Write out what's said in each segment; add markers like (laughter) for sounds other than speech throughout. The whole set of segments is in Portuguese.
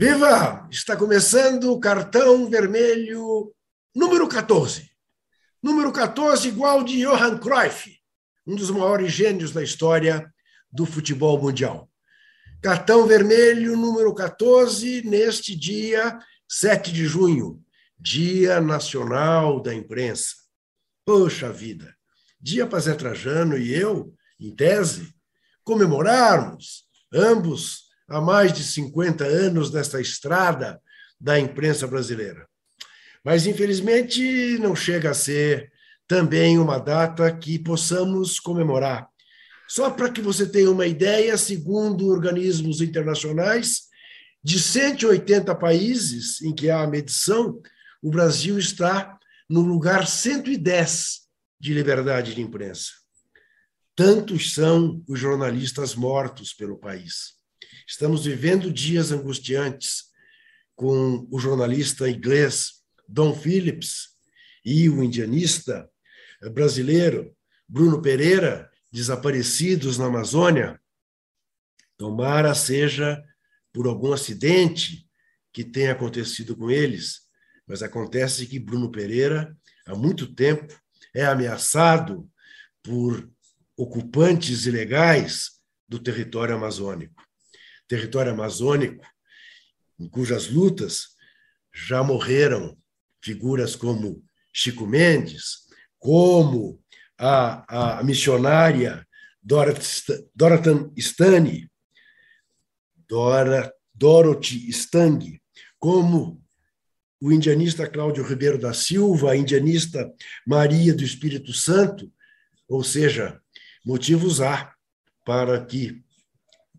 Viva! Está começando o cartão vermelho número 14. Número 14 igual de Johan Cruyff, um dos maiores gênios da história do futebol mundial. Cartão vermelho número 14 neste dia 7 de junho, Dia Nacional da Imprensa. Poxa vida! Dia para Zé Trajano e eu, em tese, comemorarmos ambos há mais de 50 anos nesta estrada da imprensa brasileira. Mas, infelizmente, não chega a ser também uma data que possamos comemorar. Só para que você tenha uma ideia, segundo organismos internacionais, de 180 países em que há a medição, o Brasil está no lugar 110 de liberdade de imprensa. Tantos são os jornalistas mortos pelo país. Estamos vivendo dias angustiantes com o jornalista inglês Don Phillips e o indianista brasileiro Bruno Pereira desaparecidos na Amazônia. Tomara seja por algum acidente que tenha acontecido com eles, mas acontece que Bruno Pereira, há muito tempo, é ameaçado por ocupantes ilegais do território amazônico território amazônico, em cujas lutas já morreram figuras como Chico Mendes, como a, a missionária Dorothy Stani, Dora, Dorothy Stang, como o indianista Cláudio Ribeiro da Silva, a indianista Maria do Espírito Santo, ou seja, motivos há para que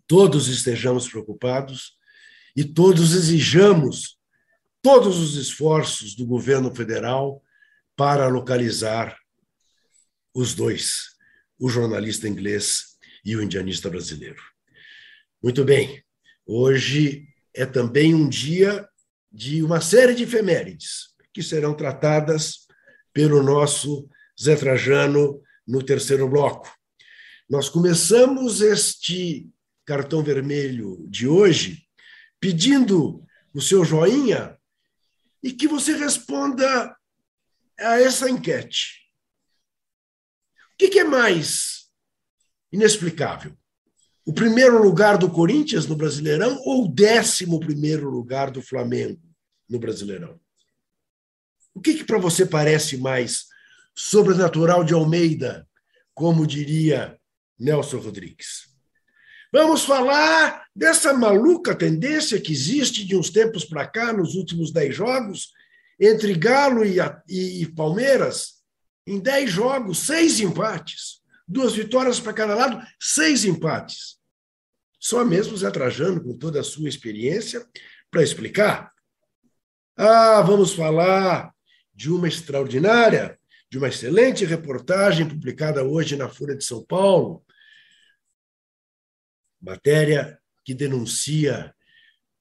todos estejamos preocupados e todos exijamos todos os esforços do governo federal para localizar os dois, o jornalista inglês e o indianista brasileiro. Muito bem, hoje é também um dia de uma série de efemérides que serão tratadas pelo nosso Zé Trajano no terceiro bloco. Nós começamos este cartão vermelho de hoje, pedindo o seu joinha e que você responda a essa enquete. O que é mais inexplicável? O primeiro lugar do Corinthians no Brasileirão ou o décimo primeiro lugar do Flamengo no Brasileirão? O que, que para você parece mais sobrenatural de Almeida, como diria Nelson Rodrigues? Vamos falar dessa maluca tendência que existe de uns tempos para cá, nos últimos dez jogos, entre Galo e, e, e Palmeiras. Em dez jogos, seis empates. Duas vitórias para cada lado, seis empates. Só mesmo Zé Trajano, com toda a sua experiência, para explicar. Ah, vamos falar de uma extraordinária, de uma excelente reportagem publicada hoje na Folha de São Paulo, matéria que denuncia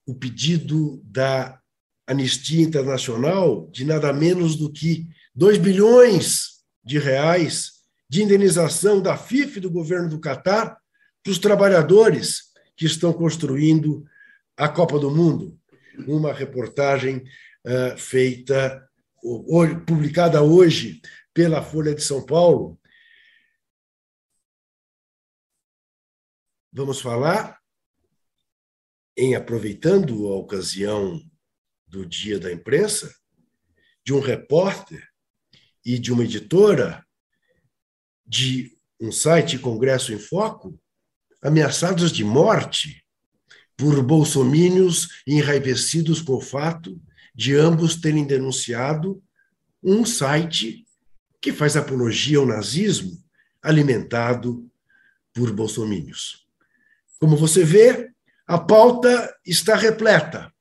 o pedido da Anistia Internacional de nada menos do que 2 bilhões de reais de indenização da FIF do governo do Catar para os trabalhadores que estão construindo a Copa do Mundo. Uma reportagem uh, feita, publicada hoje pela Folha de São Paulo, Vamos falar, em aproveitando a ocasião do Dia da Imprensa, de um repórter e de uma editora de um site Congresso em Foco ameaçados de morte por bolsomínios enraivecidos com o fato de ambos terem denunciado um site que faz apologia ao nazismo alimentado por bolsomínios. Como você vê, a pauta está repleta.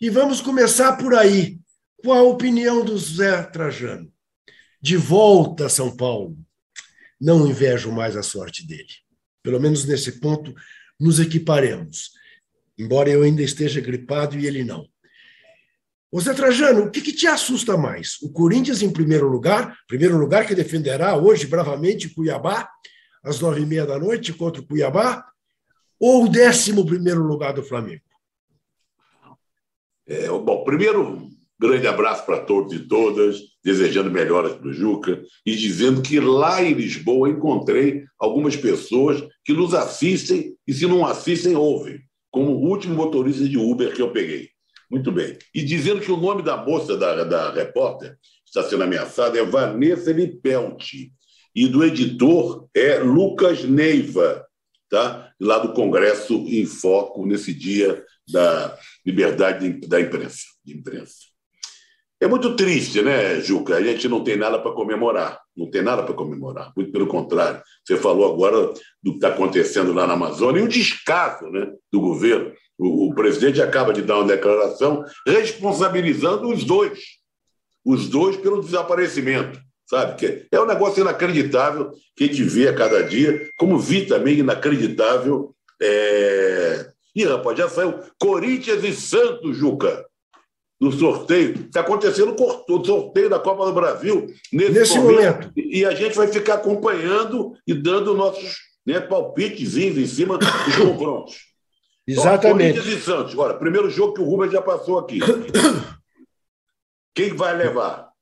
E vamos começar por aí. Qual a opinião do Zé Trajano? De volta a São Paulo. Não invejo mais a sorte dele. Pelo menos nesse ponto, nos equiparemos. Embora eu ainda esteja gripado e ele não. Ô Zé Trajano, o que, que, te assusta mais? O Corinthians em primeiro lugar, primeiro lugar que defenderá hoje bravamente Cuiabá, às nove e meia da noite contra o Cuiabá, ou o 11 lugar do Flamengo? É, bom, primeiro, grande abraço para todos e todas, desejando melhoras para o Juca e dizendo que lá em Lisboa encontrei algumas pessoas que nos assistem e, se não assistem, ouvem, como o último motorista de Uber que eu peguei. Muito bem. E dizendo que o nome da moça, da, da repórter, está sendo ameaçada é Vanessa Lipelti. E do editor é Lucas Neiva, tá? Lá do Congresso em Foco, nesse dia da liberdade da imprensa. De imprensa. É muito triste, né, Juca? A gente não tem nada para comemorar. Não tem nada para comemorar. Muito pelo contrário. Você falou agora do que está acontecendo lá na Amazônia e o descaso né, do governo. O, o presidente acaba de dar uma declaração responsabilizando os dois, os dois pelo desaparecimento, sabe? Que é um negócio inacreditável que a gente vê a cada dia, como vi também inacreditável. É... Ih, rapaz, já saiu Corinthians e Santos, Juca, no sorteio. Está acontecendo o sorteio da Copa do Brasil nesse, nesse momento. momento. E a gente vai ficar acompanhando e dando nossos né, palpitezinhos em cima dos confrontos. (coughs) Exatamente. Corinthians e Santos. Agora, primeiro jogo que o Rubens já passou aqui. (coughs) Quem vai levar?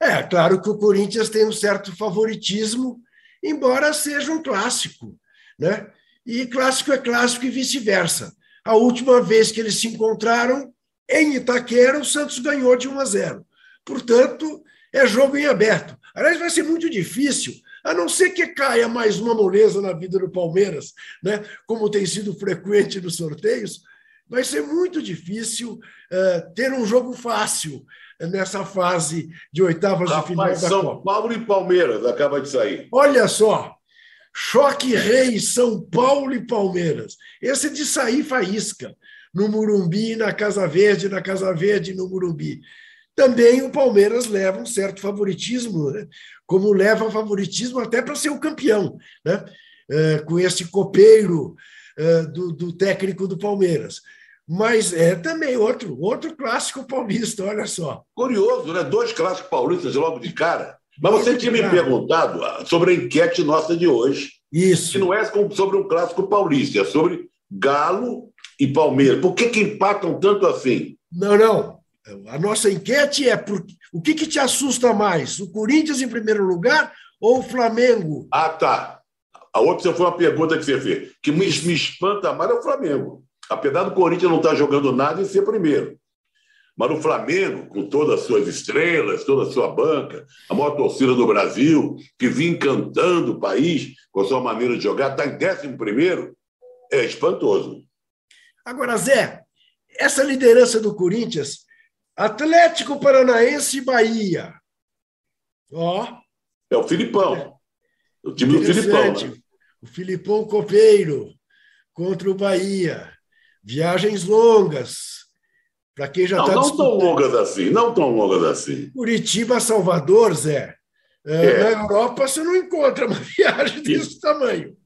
É, claro que o Corinthians tem um certo favoritismo, embora seja um clássico. Né? E clássico é clássico e vice-versa. A última vez que eles se encontraram, em Itaquera, o Santos ganhou de 1 a 0. Portanto, é jogo em aberto. Aliás, vai ser muito difícil a não ser que caia mais uma moleza na vida do Palmeiras, né? como tem sido frequente nos sorteios, vai ser muito difícil uh, ter um jogo fácil nessa fase de oitavas Rapaz, de final da São Copa. Paulo e Palmeiras acaba de sair. Olha só, choque rei São Paulo e Palmeiras. Esse de sair faísca no Murumbi, na Casa Verde, na Casa Verde no Murumbi. Também o Palmeiras leva um certo favoritismo, né? como leva favoritismo até para ser o campeão, né? É, com esse copeiro é, do, do, técnico do Palmeiras. Mas é também outro, outro clássico paulista, olha só. Curioso, né? Dois clássicos paulistas logo de cara. Mas você tinha me perguntado ah, sobre a enquete nossa de hoje. Isso. Que não é sobre um clássico paulista, é sobre Galo e Palmeiras. Por que, que empatam tanto assim? Não, não. A nossa enquete é por, o que, que te assusta mais? O Corinthians em primeiro lugar ou o Flamengo? Ah, tá. A outra foi uma pergunta que você fez. Que me, me espanta mais é o Flamengo. Apesar do Corinthians não estar jogando nada e ser primeiro. Mas o Flamengo, com todas as suas estrelas, toda a sua banca, a maior torcida do Brasil, que vinha encantando o país com a sua maneira de jogar, está em décimo primeiro, é espantoso. Agora, Zé, essa liderança do Corinthians Atlético Paranaense e Bahia. Ó. É o Filipão. O time do Filipão. Né? O Filipão Copeiro contra o Bahia. Viagens longas. Para quem já está Não, tá não tão longas assim, não tão longas assim. Curitiba, Salvador, Zé. É. Na Europa você não encontra uma (laughs) viagem desse Isso. tamanho.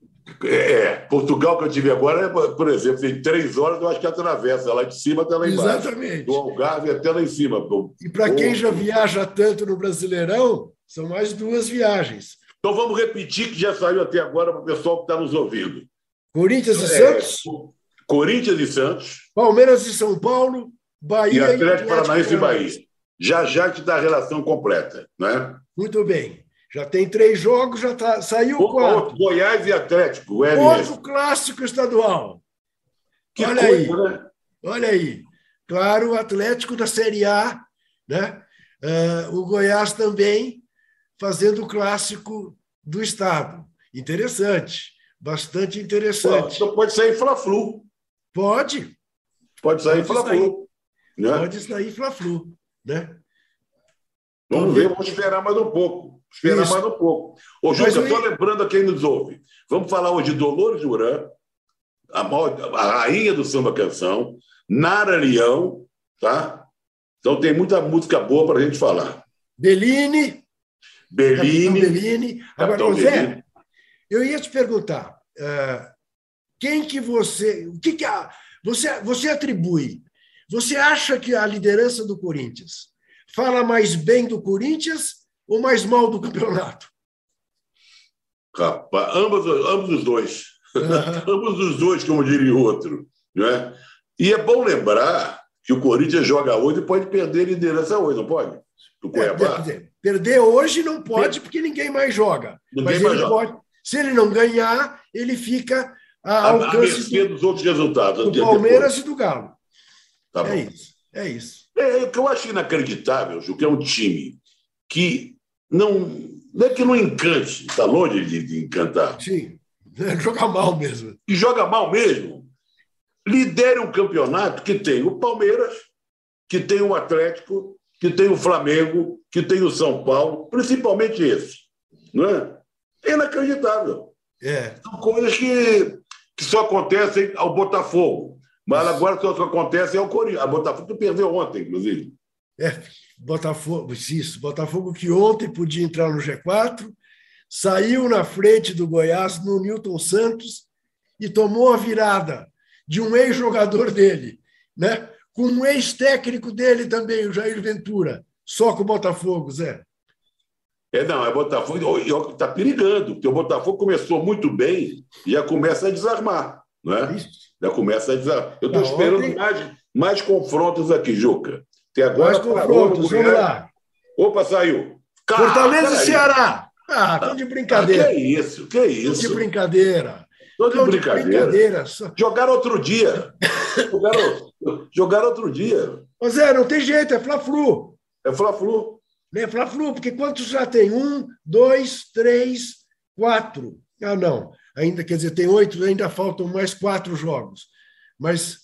É, Portugal que eu tive agora, por exemplo, em três horas eu acho que atravessa lá de cima até lá embaixo. Exatamente. Do Algarve até lá em cima. E para quem já viaja tanto no Brasileirão, são mais duas viagens. Então vamos repetir que já saiu até agora para o pessoal que está nos ouvindo. Corinthians e é, Santos. Corinthians e Santos. Palmeiras e São Paulo. Bahia e Atlético, Paranaense e Bahia. Já já te dá a relação completa, não é? Muito bem. Já tem três jogos, já tá, saiu o quatro. Goiás e Atlético. O Outro clássico estadual. Que Olha coisa, aí. Né? Olha aí. Claro, o Atlético da Série A, né? Uh, o Goiás também fazendo o clássico do Estado. Interessante. Bastante interessante. Então pode sair Fla-Flu. Pode. Pode sair Fla-Flu. Né? Pode sair Fla-Flu. Né? Vamos ver, vamos esperar mais um pouco. Esperar Isso. mais um pouco. Ô, Juca, só lembrando a quem nos ouve, vamos falar hoje de Dolores Duran, a, a rainha do samba canção, Nara Leão, tá? Então tem muita música boa para a gente falar. Bellini. Bellini. Bellini. Agora, Zé, eu ia te perguntar, uh, quem que você, o que que a, você, você atribui? Você acha que a liderança do Corinthians fala mais bem do Corinthians ou mais mal do campeonato? Rapaz, ambos, ambos os dois. Uhum. (laughs) ambos os dois, como diria o outro. Né? E é bom lembrar que o Corinthians joga hoje e pode perder a liderança hoje, não pode? Do Cuiabá. É, perder hoje não pode, porque ninguém mais joga. Ninguém Mas mais ele joga. pode. Se ele não ganhar, ele fica a, alcance a, dos outros resultados. Do Palmeiras e do Galo. Tá é isso. É isso. É, o que eu acho inacreditável, Ju, que é um time que não, não é que não encante, está longe de, de encantar. Sim, (laughs) joga mal mesmo. E joga mal mesmo. Lidera um campeonato que tem o Palmeiras, que tem o Atlético, que tem o Flamengo, que tem o São Paulo, principalmente esse. Não é? É inacreditável. É. São coisas que, que só acontecem ao Botafogo. Mas agora só acontece ao Corinthians. A Botafogo perdeu ontem, inclusive. É, Botafogo, isso. Botafogo que ontem podia entrar no G4, saiu na frente do Goiás no Newton Santos e tomou a virada de um ex-jogador dele, né? com um ex-técnico dele também, o Jair Ventura. Só com o Botafogo, Zé. É, não, é Botafogo está perigando, porque o Botafogo começou muito bem e já começa a desarmar. Não é? Já começa a desarmar. Eu estou esperando ontem... mais, mais confrontos aqui, Juca. Até agora mais confrontos, vamos lá. Opa, saiu. Fortaleza e Ceará. Ah, estão de brincadeira. Ah, que é isso, que é isso. Estão de brincadeira. Estou de, brincadeira. de brincadeira. Jogaram outro dia. (laughs) jogaram, jogaram outro dia. Ô Zé, não tem jeito, é Fla-Flu. É Fla-Flu. É Fla-Flu, porque quantos já tem? Um, dois, três, quatro. Ah, não. Ainda, quer dizer, tem oito, ainda faltam mais quatro jogos. Mas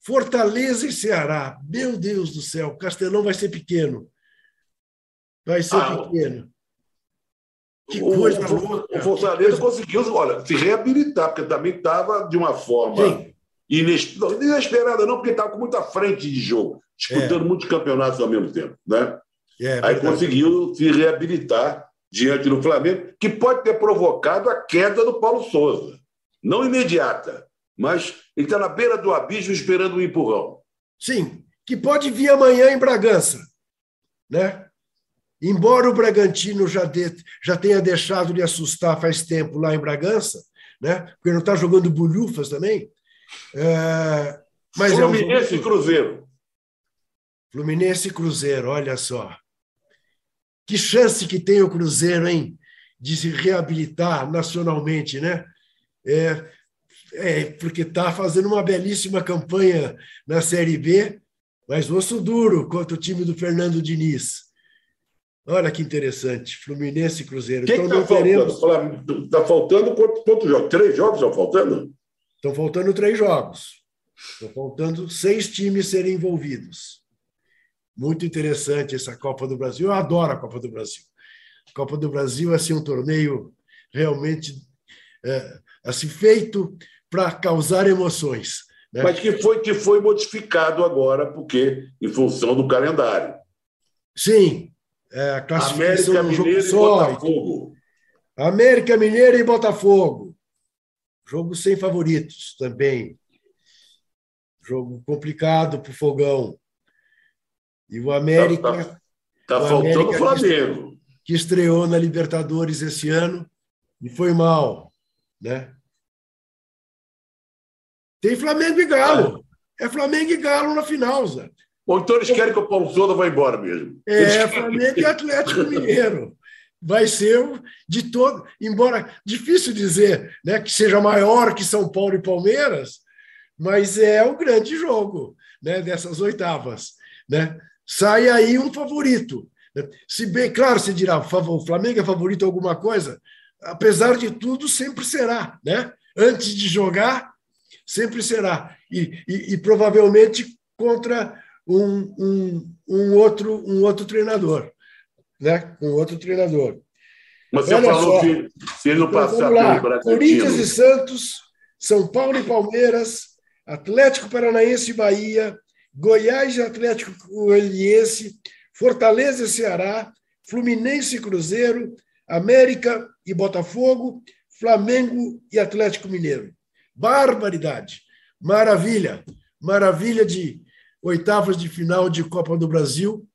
Fortaleza e Ceará, meu Deus do céu, Castelão vai ser pequeno. Vai ser ah, pequeno. Que coisa o, louca. O Fortaleza coisa... conseguiu olha, se reabilitar, porque também estava de uma forma inesperada, não, porque estava com muita frente de jogo, disputando é. muitos campeonatos ao mesmo tempo. Né? É, Aí conseguiu se reabilitar diante do Flamengo, que pode ter provocado a queda do Paulo Souza. Não imediata, mas ele está na beira do abismo esperando um empurrão. Sim, que pode vir amanhã em Bragança. Né? Embora o Bragantino já, de, já tenha deixado de assustar faz tempo lá em Bragança, né? porque não está jogando bolhufas também. É, mas Fluminense é um e Cruzeiro. Fluminense e Cruzeiro, olha só. Que chance que tem o Cruzeiro, hein? De se reabilitar nacionalmente, né? É, é porque está fazendo uma belíssima campanha na Série B, mas osso duro contra o time do Fernando Diniz. Olha que interessante, Fluminense e Cruzeiro. Quem então, está teremos... faltando? Está faltando quantos, quantos jogos? Três jogos estão faltando? Estão faltando três jogos. Estão faltando seis times serem envolvidos. Muito interessante essa Copa do Brasil. Eu adoro a Copa do Brasil. A Copa do Brasil é assim, um torneio realmente é, assim, feito para causar emoções. Né? Mas que foi, que foi modificado agora, porque em função do calendário. Sim, é, a classificação América Mineiro e Botafogo. América Mineiro e Botafogo. Jogo sem favoritos também. Jogo complicado para o Fogão. E o América. Está tá, tá faltando o Flamengo. Que estreou na Libertadores esse ano e foi mal. Né? Tem Flamengo e Galo. É, é Flamengo e Galo na final, Zé. Ou então eles querem que o Paulo Souza vá embora mesmo. É, Flamengo e Atlético Mineiro. Vai ser de todo, embora difícil dizer né, que seja maior que São Paulo e Palmeiras, mas é o grande jogo né, dessas oitavas. Né? Sai aí um favorito. Se bem, claro, se dirá, o Flamengo é favorito alguma coisa, apesar de tudo, sempre será. Né? Antes de jogar, sempre será. E, e, e provavelmente contra um, um, um, outro, um outro treinador. Né? Um outro treinador. Mas você Olha falou só. que se ele não então, passar pelo Bragantino... Corinthians e Santos, São Paulo e Palmeiras, Atlético Paranaense e Bahia, Goiás e Atlético Goianiense, Fortaleza e Ceará, Fluminense e Cruzeiro, América e Botafogo, Flamengo e Atlético Mineiro. Barbaridade. Maravilha. Maravilha de oitavas de final de Copa do Brasil.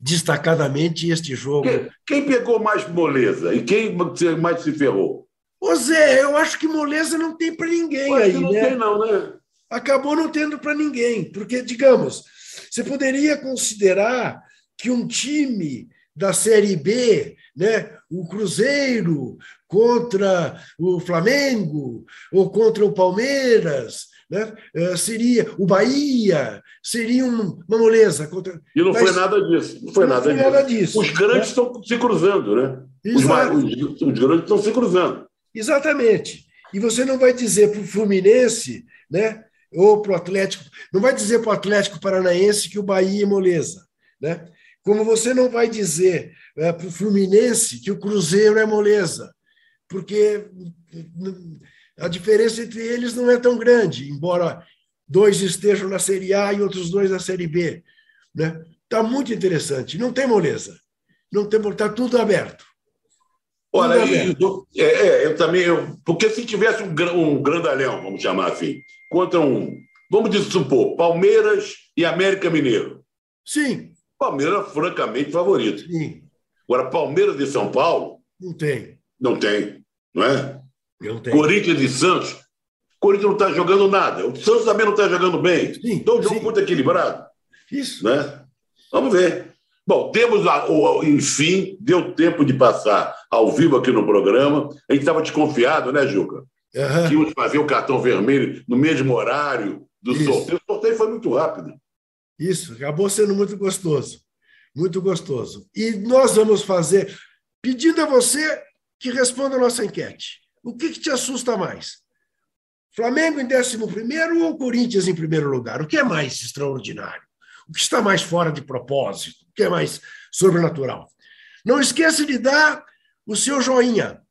Destacadamente este jogo. Quem, quem pegou mais moleza e quem mais se ferrou? Ô Zé, eu acho que moleza não tem para ninguém aí, não né? tem, não, né? Acabou não tendo para ninguém, porque, digamos, você poderia considerar que um time da Série B, né, o Cruzeiro contra o Flamengo ou contra o Palmeiras, né, eh, seria o Bahia, seria uma moleza. Contra... E não Mas, foi nada disso. Não foi, não nada, foi disso. nada, disso. Os grandes né? estão se cruzando, né? Os, os, os grandes estão se cruzando. Exatamente. E você não vai dizer para o Fluminense, né? Ou para o Atlético, não vai dizer para o Atlético Paranaense que o Bahia é moleza. Né? Como você não vai dizer é, para o Fluminense que o Cruzeiro é moleza, porque a diferença entre eles não é tão grande, embora dois estejam na Série A e outros dois na Série B. Né? Tá muito interessante, não tem moleza, não tem está tudo aberto. Olha, eu, é, é, eu também. Eu, porque se tivesse um, um grandalhão, vamos chamar assim, contra um. Vamos supor, Palmeiras e América Mineiro. Sim. Palmeiras, francamente, favorito. Sim. Agora, Palmeiras de São Paulo. Não tem. Não tem, não é? Não tem. Corinthians e Santos. Corinthians não está jogando nada. O Santos também não está jogando bem. Sim, então, o jogo muito equilibrado. Isso. Né? Vamos ver. Bom, temos, a, o, enfim, deu tempo de passar ao vivo aqui no programa. A gente estava desconfiado, né, Juca? Uhum. Que íamos fazer o cartão vermelho no mesmo horário do Isso. sorteio. O sorteio foi muito rápido. Isso, acabou sendo muito gostoso. Muito gostoso. E nós vamos fazer, pedindo a você que responda a nossa enquete. O que, que te assusta mais? Flamengo em 11 ou Corinthians em primeiro lugar? O que é mais extraordinário? o que está mais fora de propósito, o que é mais sobrenatural. Não esqueça de dar o seu joinha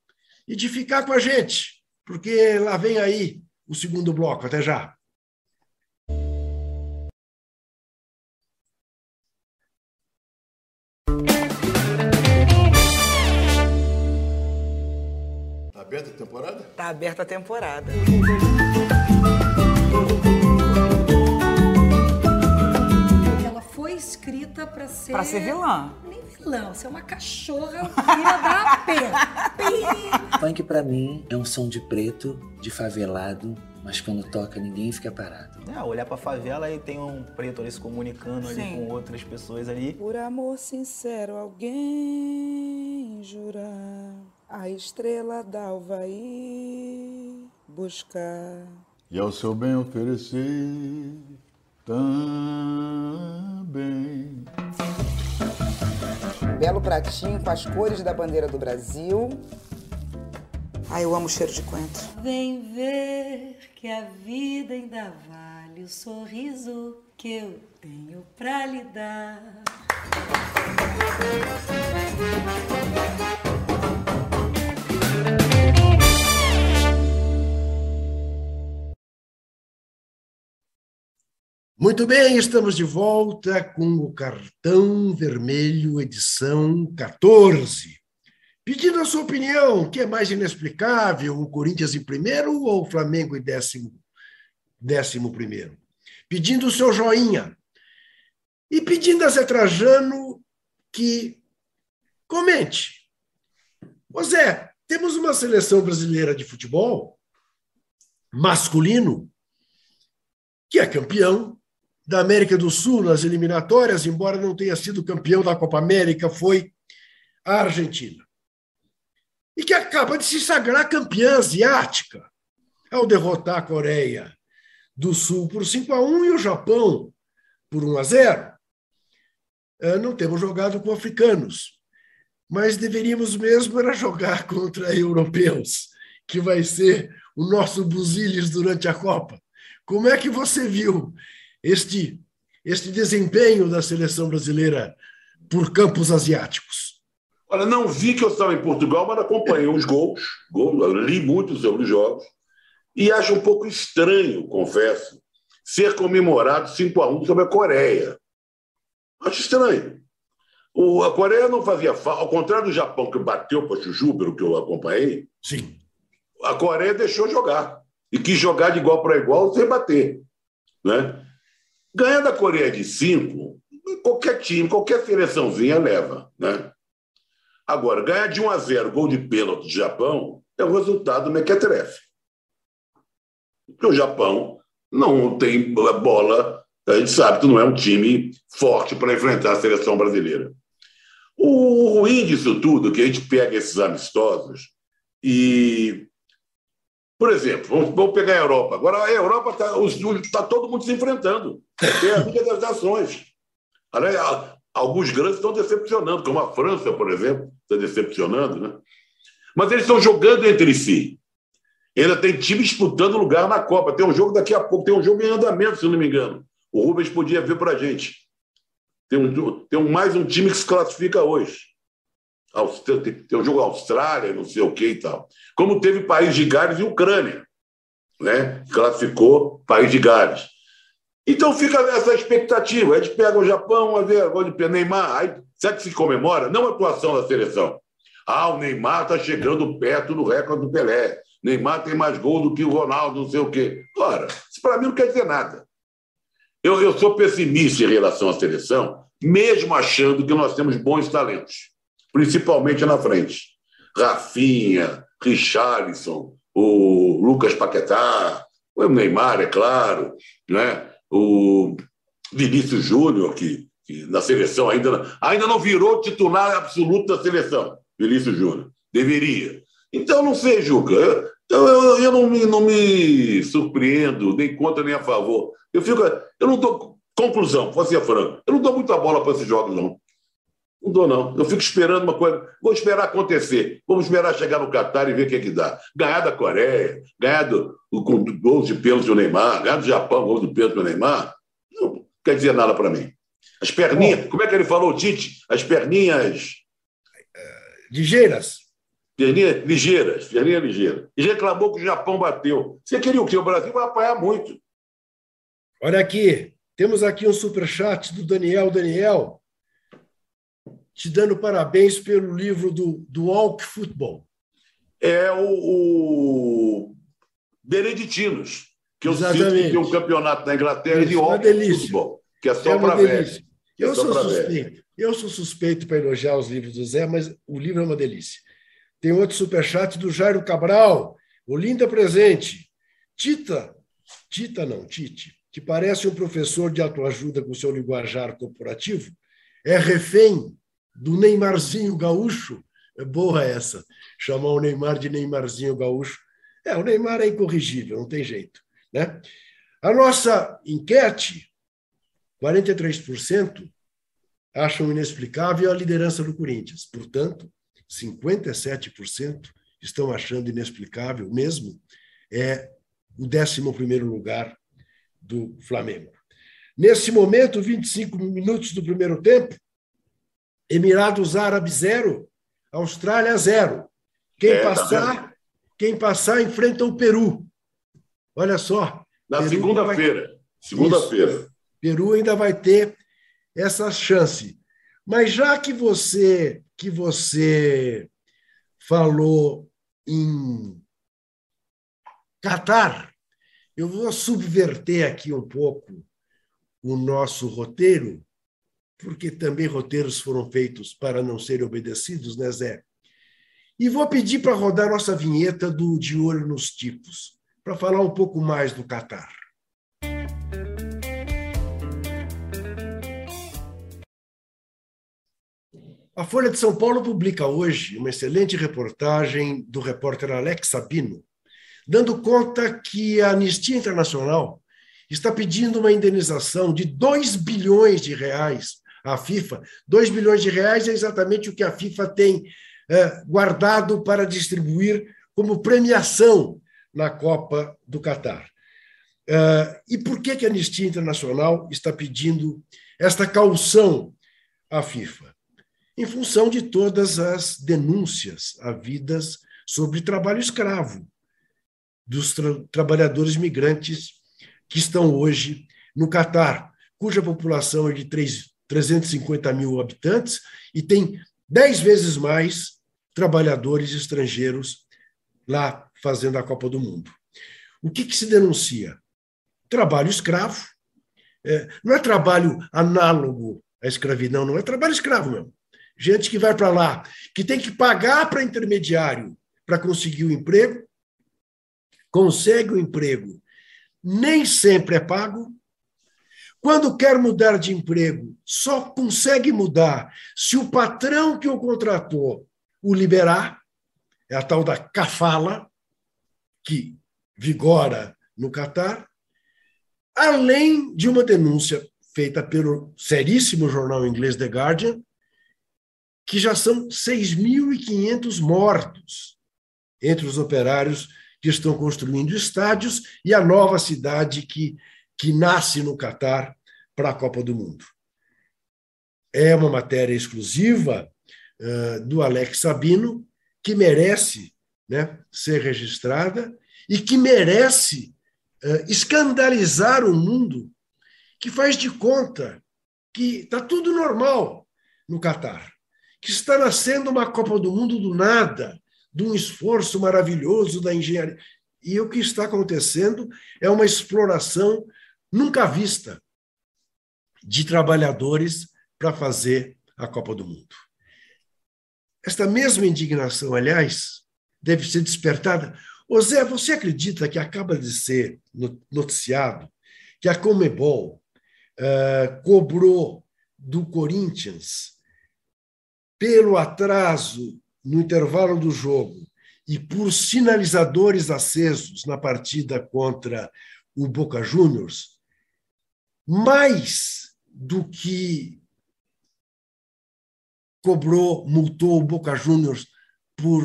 e de ficar com a gente, porque lá vem aí o segundo bloco. Até já. Está aberta a temporada? Está aberta a temporada. escrita para ser. Pra ser vilã. Nem vilã, você é uma cachorra filha da pena. Funk pra mim é um som de preto, de favelado, mas quando toca ninguém fica parado. É, olhar pra favela e tem um preto ali se comunicando Sim. ali com outras pessoas ali. Por amor sincero, alguém jurar a estrela d'Alvaí buscar. E ao seu bem oferecer também. Belo pratinho com as cores da bandeira do Brasil. Ai, eu amo o cheiro de coentro. Vem ver que a vida ainda vale o sorriso que eu tenho pra lhe dar. Muito bem, estamos de volta com o Cartão Vermelho, edição 14. Pedindo a sua opinião, o que é mais inexplicável, o Corinthians em primeiro ou o Flamengo em décimo, décimo primeiro? Pedindo o seu joinha. E pedindo a Zé Trajano que comente. Ô Zé, temos uma seleção brasileira de futebol masculino que é campeão da América do Sul nas eliminatórias, embora não tenha sido campeão da Copa América, foi a Argentina. E que acaba de se sagrar campeã asiática ao derrotar a Coreia do Sul por 5 a 1 e o Japão por 1 a 0. É, não temos jogado com africanos, mas deveríamos mesmo era jogar contra europeus, que vai ser o nosso buziles durante a Copa. Como é que você viu este, este desempenho da seleção brasileira por campos asiáticos? Olha, não vi que eu estava em Portugal, mas acompanhei os gols, gols li muito sobre os jogos, e acho um pouco estranho, confesso, ser comemorado 5 a 1 sobre a Coreia. Acho estranho. O, a Coreia não fazia falta, ao contrário do Japão, que bateu para o Júbilo, que eu acompanhei, Sim. a Coreia deixou jogar. E quis jogar de igual para igual sem bater. Né? Ganhar da Coreia de 5, qualquer time, qualquer seleçãozinha leva. Né? Agora, ganhar de 1 a 0 gol de pênalti do Japão é o resultado mequetrefe. Porque o Japão não tem bola. A gente sabe que não é um time forte para enfrentar a seleção brasileira. O ruim disso tudo que a gente pega esses amistosos e. Por exemplo, vamos, vamos pegar a Europa. Agora, a Europa está tá todo mundo se enfrentando. Tem a Liga das Nações. Alguns grandes estão decepcionando, como a França, por exemplo, está decepcionando, né? Mas eles estão jogando entre si. Ainda tem time disputando lugar na Copa. Tem um jogo daqui a pouco, tem um jogo em andamento, se não me engano. O Rubens podia ver para a gente. Tem, um, tem um, mais um time que se classifica hoje. Tem um jogo Austrália, não sei o que e tal. Como teve País de Gales e Ucrânia, né? Classificou País de Gales. Então fica essa expectativa. A gente pega o Japão, a ver, agora de Neymar. Aí, sabe que se comemora? Não a atuação da seleção. Ah, o Neymar está chegando perto do recorde do Pelé. Neymar tem mais gol do que o Ronaldo, não sei o quê. Ora, isso para mim não quer dizer nada. Eu, eu sou pessimista em relação à seleção, mesmo achando que nós temos bons talentos, principalmente na frente. Rafinha, Richarlison, o Lucas Paquetá, o Neymar, é claro, né? o Vinícius Júnior, que, que, na seleção ainda, ainda não virou titular absoluto da seleção, Vinícius Júnior. Deveria. Então, não sei, Juca. Eu, eu, eu não, me, não me surpreendo, nem contra nem a favor. Eu fico. Eu não dou. Conclusão, vou ser franco. Eu não dou muita bola para esses jogos, não. Não dou, não. Eu fico esperando uma coisa. Vou esperar acontecer. Vamos esperar chegar no Catar e ver o que, é que dá. Ganhar da Coreia, ganhar do, com gols de pênalti do Neymar, ganhar do Japão, gols de pênalti do Neymar, não quer dizer nada para mim. As perninhas, como é que ele falou, Tite? As perninhas. Ligeiras. Perninhas ligeiras, perninha ligeira. E reclamou que o Japão bateu. Você queria o quê? O Brasil vai apanhar muito. Olha aqui, temos aqui um superchat do Daniel Daniel, te dando parabéns pelo livro do, do Walk Football. É o, o Beneditinos, que eu Exatamente. que tem um campeonato na Inglaterra Isso, de Walk Football, que é só é para. Eu, é sou suspeito, eu sou suspeito para elogiar os livros do Zé, mas o livro é uma delícia. Tem outro superchat do Jairo Cabral, Olinda presente. Tita, Tita não, Tite, que parece um professor de autoajuda com seu linguajar corporativo, é refém do Neymarzinho gaúcho. É boa essa, chamar o Neymar de Neymarzinho gaúcho. É, o Neymar é incorrigível, não tem jeito. Né? A nossa enquete, 43% acham inexplicável a liderança do Corinthians. Portanto, 57% estão achando inexplicável mesmo é o 11 lugar do Flamengo. Nesse momento, 25 minutos do primeiro tempo, Emirados Árabes zero, Austrália zero. Quem é, tá passar, tá quem passar enfrenta o Peru. Olha só. Na segunda-feira. Vai... Segunda-feira. Peru ainda vai ter essa chance. Mas já que você que você falou em Catar, eu vou subverter aqui um pouco o nosso roteiro, porque também roteiros foram feitos para não serem obedecidos, né, Zé? E vou pedir para rodar nossa vinheta do De Olho nos Tipos, para falar um pouco mais do Catar. A Folha de São Paulo publica hoje uma excelente reportagem do repórter Alex Sabino, dando conta que a Anistia Internacional está pedindo uma indenização de 2 bilhões de reais à FIFA. 2 bilhões de reais é exatamente o que a FIFA tem é, guardado para distribuir como premiação na Copa do Catar. É, e por que, que a Anistia Internacional está pedindo esta caução à FIFA? em função de todas as denúncias havidas sobre trabalho escravo dos tra trabalhadores migrantes que estão hoje no Catar, cuja população é de 3, 350 mil habitantes e tem dez vezes mais trabalhadores estrangeiros lá fazendo a Copa do Mundo. O que, que se denuncia? Trabalho escravo. É, não é trabalho análogo à escravidão, não é trabalho escravo mesmo gente que vai para lá, que tem que pagar para intermediário para conseguir o emprego, consegue o emprego nem sempre é pago. Quando quer mudar de emprego, só consegue mudar se o patrão que o contratou o liberar. É a tal da cafala, que vigora no Catar. Além de uma denúncia feita pelo seríssimo jornal inglês The Guardian, que já são 6.500 mortos entre os operários que estão construindo estádios e a nova cidade que, que nasce no Catar para a Copa do Mundo. É uma matéria exclusiva uh, do Alex Sabino, que merece né, ser registrada e que merece uh, escandalizar o mundo que faz de conta que está tudo normal no Catar que está nascendo uma Copa do Mundo do nada, de um esforço maravilhoso da engenharia. E o que está acontecendo é uma exploração nunca vista de trabalhadores para fazer a Copa do Mundo. Esta mesma indignação, aliás, deve ser despertada. Ô Zé, você acredita que acaba de ser noticiado que a Comebol uh, cobrou do Corinthians pelo atraso no intervalo do jogo e por sinalizadores acesos na partida contra o Boca Juniors, mais do que cobrou, multou o Boca Juniors por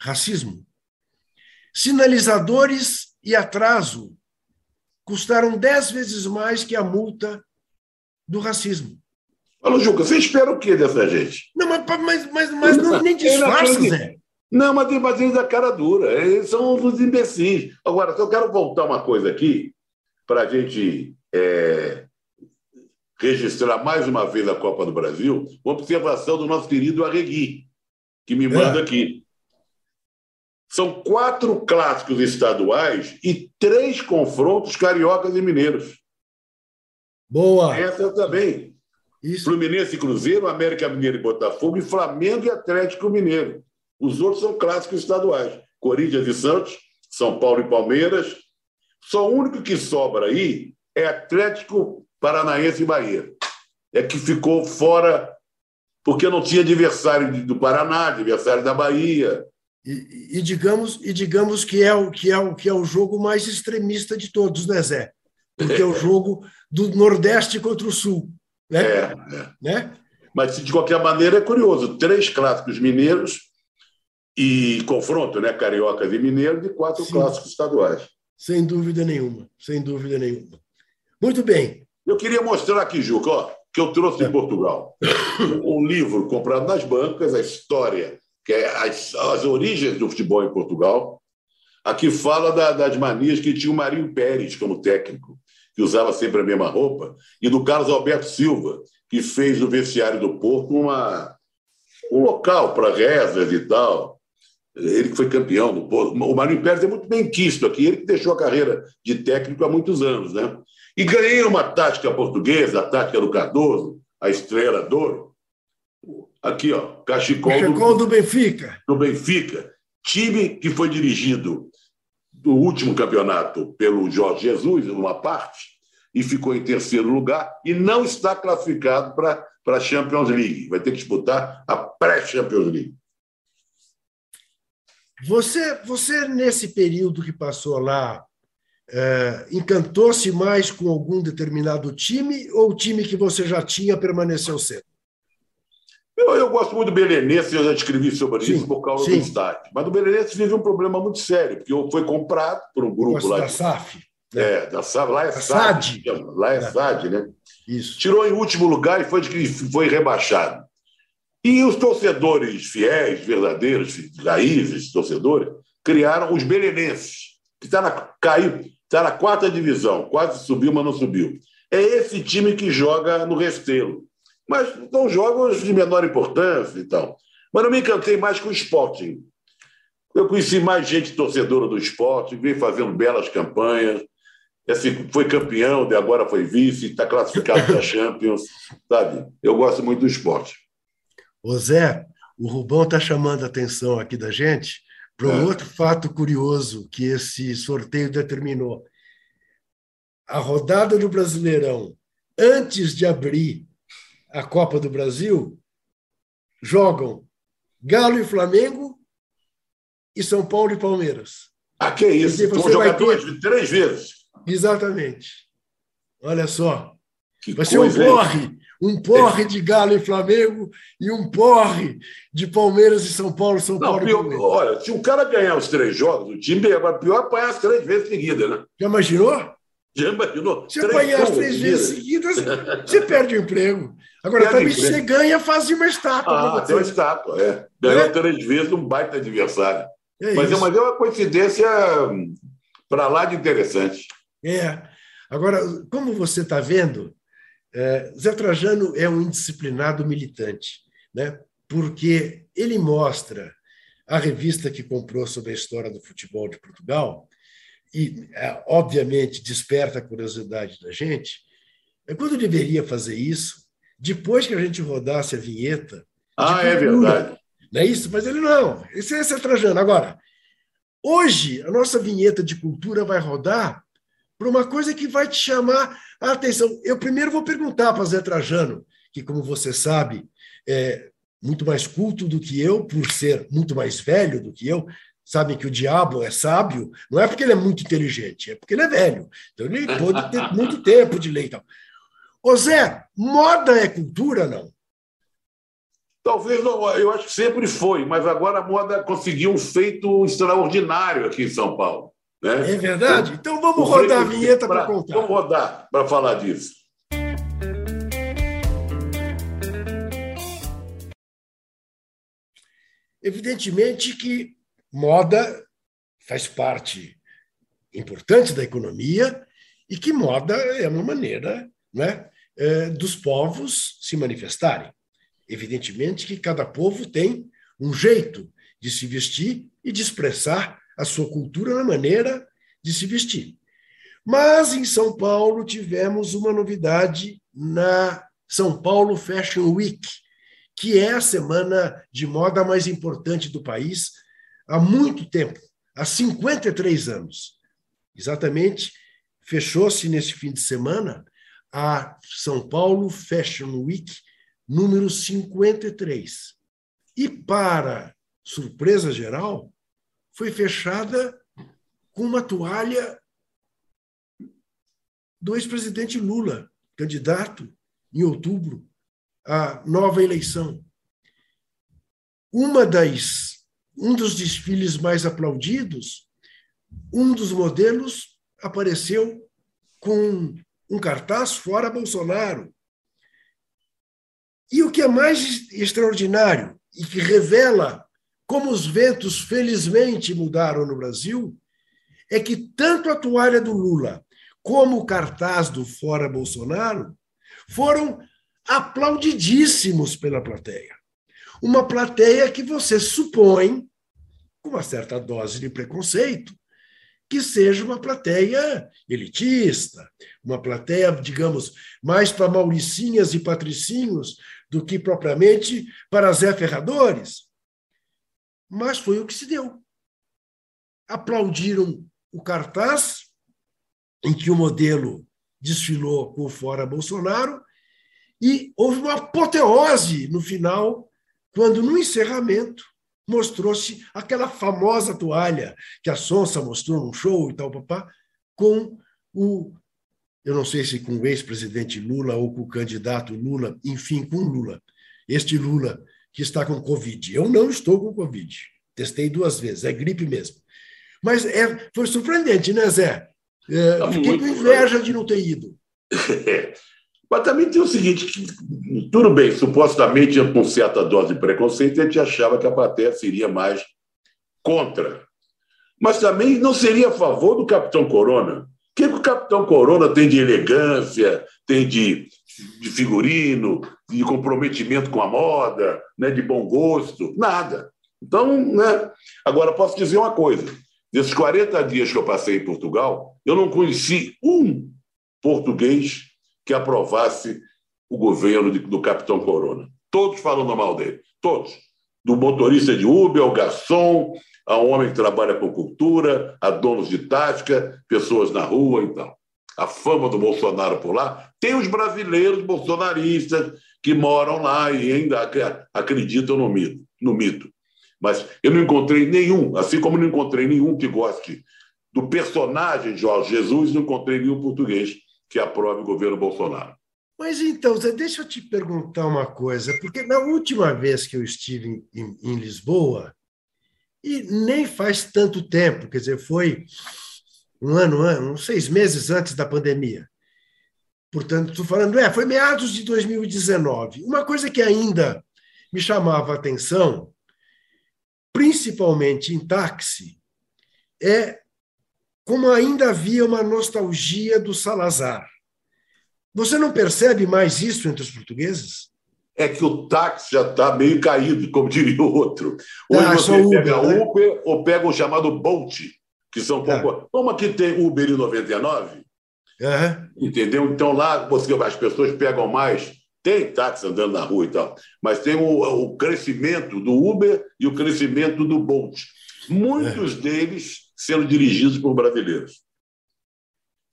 racismo. Sinalizadores e atraso custaram dez vezes mais que a multa do racismo. Fala, Juca, você espera o quê dessa gente? Não, mas, mas, mas, mas não, nem disfarça, Zé. Não, mas, mas eles da cara dura. Eles são os imbecis. Agora, eu quero voltar uma coisa aqui, para a gente é, registrar mais uma vez a Copa do Brasil, uma observação do nosso querido Arregui, que me manda é. aqui. São quatro clássicos estaduais e três confrontos cariocas e mineiros. Boa! Essa também. Isso. Fluminense e Cruzeiro, América Mineiro e Botafogo, e Flamengo e Atlético Mineiro. Os outros são clássicos estaduais. Corinthians e Santos, São Paulo e Palmeiras. Só o único que sobra aí é Atlético Paranaense e Bahia. É que ficou fora porque não tinha adversário do Paraná, adversário da Bahia. E, e, digamos e digamos que é o que é o que é o jogo mais extremista de todos, né, Zé? Porque é o jogo do Nordeste contra o Sul. Né? É, é. Né? Mas, de qualquer maneira, é curioso. Três clássicos mineiros e confronto, né? Cariocas e mineiros, e quatro Sim. clássicos estaduais. Sem dúvida nenhuma. Sem dúvida nenhuma. Muito bem. Eu queria mostrar aqui, Juca, ó, que eu trouxe é. de Portugal. Um livro comprado nas bancas, a história, que é as, as origens do futebol em Portugal. Aqui fala da, das manias que tinha o Marinho Pérez como técnico que usava sempre a mesma roupa, e do Carlos Alberto Silva, que fez no vestiário do Porto uma, um local para rezas e tal. Ele que foi campeão do Porto. O Marinho Pérez é muito bem quisto aqui, ele que deixou a carreira de técnico há muitos anos. Né? E ganhei uma tática portuguesa, a tática do Cardoso, a estrela Douro. Aqui, ó, Cachecol, Cachecol do, do Benfica. Do Benfica. Time que foi dirigido do último campeonato pelo Jorge Jesus, uma parte, e ficou em terceiro lugar e não está classificado para a Champions League. Vai ter que disputar a pré-Champions League. Você, você, nesse período que passou lá, é, encantou-se mais com algum determinado time ou o time que você já tinha permaneceu sendo? Eu, eu gosto muito do Belenense, eu já escrevi sobre sim, isso por causa sim. do estádio. Mas o Belenense vive um problema muito sério, porque foi comprado por um grupo lá. Da de... SAF. Né? É, da SAF. Lá é SAD. Lá é, é SAD, né? Isso. Tirou em último lugar e foi, foi rebaixado. E os torcedores fiéis, verdadeiros, raízes, torcedores, criaram os belenenses, que está na, caiu, tá na quarta divisão, quase subiu, mas não subiu. É esse time que joga no Restelo mas são jogos de menor importância e tal. Mas eu me encantei mais com o Sporting. Eu conheci mais gente torcedora do esporte, veio fazendo belas campanhas. Assim, foi campeão, de agora foi vice, está classificado para a (laughs) Champions, sabe? Eu gosto muito do esporte. Ô Zé, o Rubão está chamando a atenção aqui da gente para um é. outro fato curioso que esse sorteio determinou. a rodada do Brasileirão, antes de abrir a Copa do Brasil, jogam Galo e Flamengo e São Paulo e Palmeiras. Ah, que isso? Dizer, Vão jogar duas, ter... três vezes. Exatamente. Olha só. Que vai ser um porre. Um porre de Galo e Flamengo e um porre de Palmeiras e São Paulo, São Não, Paulo pior, Olha, se o cara ganhar os três jogos, o time agora pior é apanhar as três vezes seguidas, né? Já imaginou? Já imaginou? Se apanhar as três vezes seguidas, (laughs) você perde o emprego. Agora, perde também se você ganha, faz uma estátua. Ah, tem uma estátua, é. Ganhou é? três vezes um baita adversário. É mas, é, mas é uma coincidência para lá de interessante. É. Agora, como você está vendo, é, Zé Trajano é um indisciplinado militante, né? porque ele mostra a revista que comprou sobre a história do futebol de Portugal e, é, obviamente, desperta a curiosidade da gente. É quando deveria fazer isso, depois que a gente rodasse a vinheta. Ah, é verdade. Não é isso? Mas ele não. Esse é Trajano. Agora, hoje, a nossa vinheta de cultura vai rodar para uma coisa que vai te chamar a atenção. Eu primeiro vou perguntar para Zé Trajano, que, como você sabe, é muito mais culto do que eu, por ser muito mais velho do que eu. Sabem que o diabo é sábio, não é porque ele é muito inteligente, é porque ele é velho. Então ele pode ter (laughs) muito tempo de ler e tal. Ô Zé, moda é cultura, não? Talvez não, eu acho que sempre foi, mas agora a moda conseguiu um feito extraordinário aqui em São Paulo. Né? É verdade? Então vamos rodar a vinheta para contar. Vamos rodar para falar disso. Evidentemente que moda faz parte importante da economia e que moda é uma maneira né, é, dos povos se manifestarem. Evidentemente que cada povo tem um jeito de se vestir e de expressar a sua cultura na maneira de se vestir. Mas em São Paulo tivemos uma novidade na São Paulo Fashion Week, que é a semana de moda mais importante do país há muito tempo, há 53 anos. Exatamente, fechou-se nesse fim de semana a São Paulo Fashion Week número 53. E para surpresa geral, foi fechada com uma toalha do ex-presidente Lula, candidato em outubro à nova eleição. Uma das um dos desfiles mais aplaudidos, um dos modelos apareceu com um cartaz fora Bolsonaro. E o que é mais extraordinário e que revela como os ventos felizmente mudaram no Brasil, é que tanto a toalha do Lula como o cartaz do Fora Bolsonaro foram aplaudidíssimos pela plateia. Uma plateia que você supõe, com uma certa dose de preconceito, que seja uma plateia elitista, uma plateia, digamos, mais para mauricinhas e patricinhos do que propriamente para Zé Ferradores mas foi o que se deu. Aplaudiram o cartaz em que o modelo desfilou com fora Bolsonaro e houve uma apoteose no final, quando no encerramento mostrou-se aquela famosa toalha que a Sonsa mostrou num show e tal, papá, com o eu não sei se com o ex-presidente Lula ou com o candidato Lula, enfim, com Lula. Este Lula que está com Covid. Eu não estou com Covid. Testei duas vezes, é gripe mesmo. Mas é, foi surpreendente, né, Zé? É, tá fiquei com inveja de não ter ido. (laughs) Mas também tem o seguinte: que, tudo bem, supostamente com certa dose de preconceito, a gente achava que a plateia seria mais contra. Mas também não seria a favor do Capitão Corona. O que, que o Capitão Corona tem de elegância, tem de, de figurino, de comprometimento com a moda, né, de bom gosto, nada. Então, né? Agora, posso dizer uma coisa: nesses 40 dias que eu passei em Portugal, eu não conheci um português que aprovasse o governo de, do Capitão Corona. Todos falando mal dele, todos. Do motorista de Uber ao garçom, a homem que trabalha com cultura, a donos de tática, pessoas na rua e tal. A fama do Bolsonaro por lá, tem os brasileiros bolsonaristas que moram lá e ainda acreditam no mito. No mito. Mas eu não encontrei nenhum, assim como não encontrei nenhum que goste do personagem Jorge Jesus, não encontrei nenhum português que aprove o governo Bolsonaro. Mas então, Zé, deixa eu te perguntar uma coisa, porque na última vez que eu estive em, em Lisboa, e nem faz tanto tempo, quer dizer, foi um ano, uns seis meses antes da pandemia. Portanto, estou falando, é, foi meados de 2019. Uma coisa que ainda me chamava a atenção, principalmente em táxi, é como ainda havia uma nostalgia do Salazar. Você não percebe mais isso entre os portugueses? É que o táxi já está meio caído, como diria o outro. Hoje ah, você Uber, pega né? Uber ou pega o chamado Bolt, que são pouco. Como aqui tem Uber em 99, uhum. entendeu? Então lá você, as pessoas pegam mais. Tem táxi andando na rua e tal, mas tem o, o crescimento do Uber e o crescimento do Bolt. Muitos uhum. deles sendo dirigidos por brasileiros.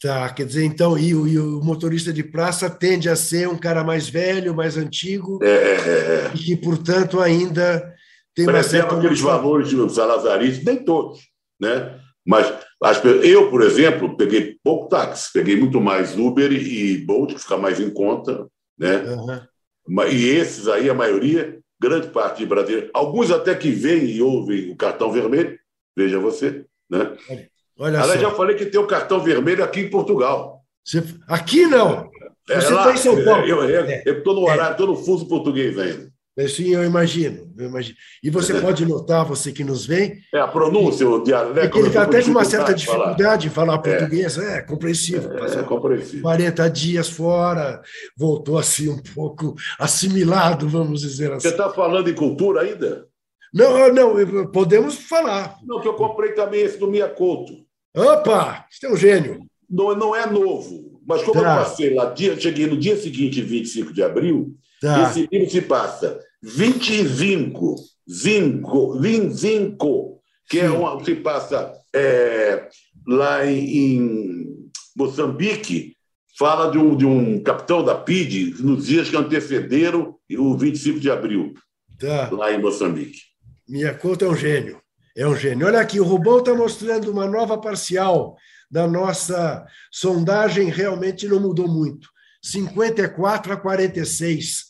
Tá, quer dizer, então, e o, e o, motorista de praça tende a ser um cara mais velho, mais antigo, é, é, é. é. e que, portanto, ainda tem uma certa... aqueles valores salazaristas, nem todos, né? Mas as, eu, por exemplo, peguei pouco táxi, peguei muito mais Uber e, e Bolt, que fica mais em conta, né? Uhum. E esses aí, a maioria, grande parte de brasileiros, alguns até que vêm e ouvem o cartão vermelho, veja você, né? Olha Aliás, já falei que tem o cartão vermelho aqui em Portugal. Você... Aqui não. É, Você está em São Paulo. Eu estou no horário, estou no fuso português ainda. É, sim, eu imagino, eu imagino. E você pode notar, você que nos vem. É a pronúncia, o dialeto. É que ele está até com uma certa dificuldade em falar português, é, é compreensível. É, é compreensível. 40 dias fora, voltou assim um pouco assimilado, vamos dizer assim. Você está falando em cultura ainda? Não, não, podemos falar. Não, que eu comprei também esse do Mia Couto. Opa, você é um gênio. Não, não é novo, mas como tá. eu passei lá, dia, cheguei no dia seguinte, 25 de abril, tá. esse livro se passa 25, 5, 25, que é uma, se passa é, lá em, em, Moçambique, fala de um, de um capitão da PID nos dias que antecederam o 25 de abril, tá. lá em Moçambique. Minha conta é um gênio. É um gênio. Olha aqui, o Rubão está mostrando uma nova parcial da nossa sondagem, realmente não mudou muito. 54 a 46.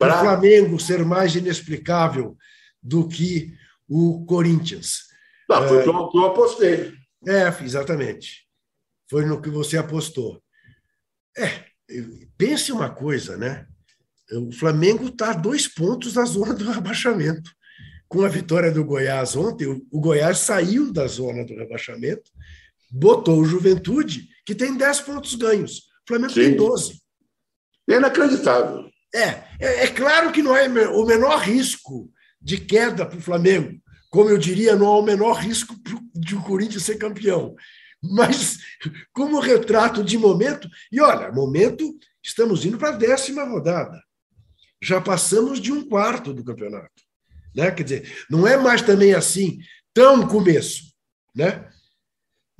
Para o Flamengo ser mais inexplicável do que o Corinthians. Não, foi o é, que eu apostei. É, exatamente. Foi no que você apostou. É, pense uma coisa, né? O Flamengo está a dois pontos da zona do rebaixamento com a vitória do Goiás ontem, o Goiás saiu da zona do rebaixamento, botou o Juventude, que tem 10 pontos ganhos. O Flamengo Sim. tem 12. É inacreditável. É, é, é, claro que não é o menor risco de queda para o Flamengo. Como eu diria, não há o menor risco de o Corinthians ser campeão. Mas, (laughs) como retrato de momento, e olha, momento, estamos indo para a décima rodada. Já passamos de um quarto do campeonato. Né? Quer dizer, não é mais também assim, tão começo. Né?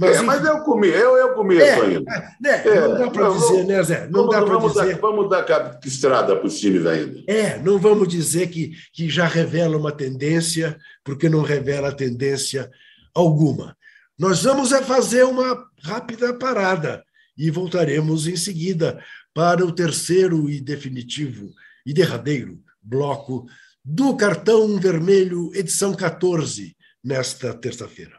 Mas, é, mas é o começo, é, é o começo é, ainda. Né? É, não dá para dizer, né, Zé? Não vamos, dá para dizer. Dar, vamos dar estrada para os times ainda. É, não vamos dizer que, que já revela uma tendência, porque não revela tendência alguma. Nós vamos é fazer uma rápida parada e voltaremos em seguida para o terceiro e definitivo e derradeiro bloco do Cartão Vermelho, edição 14, nesta terça-feira.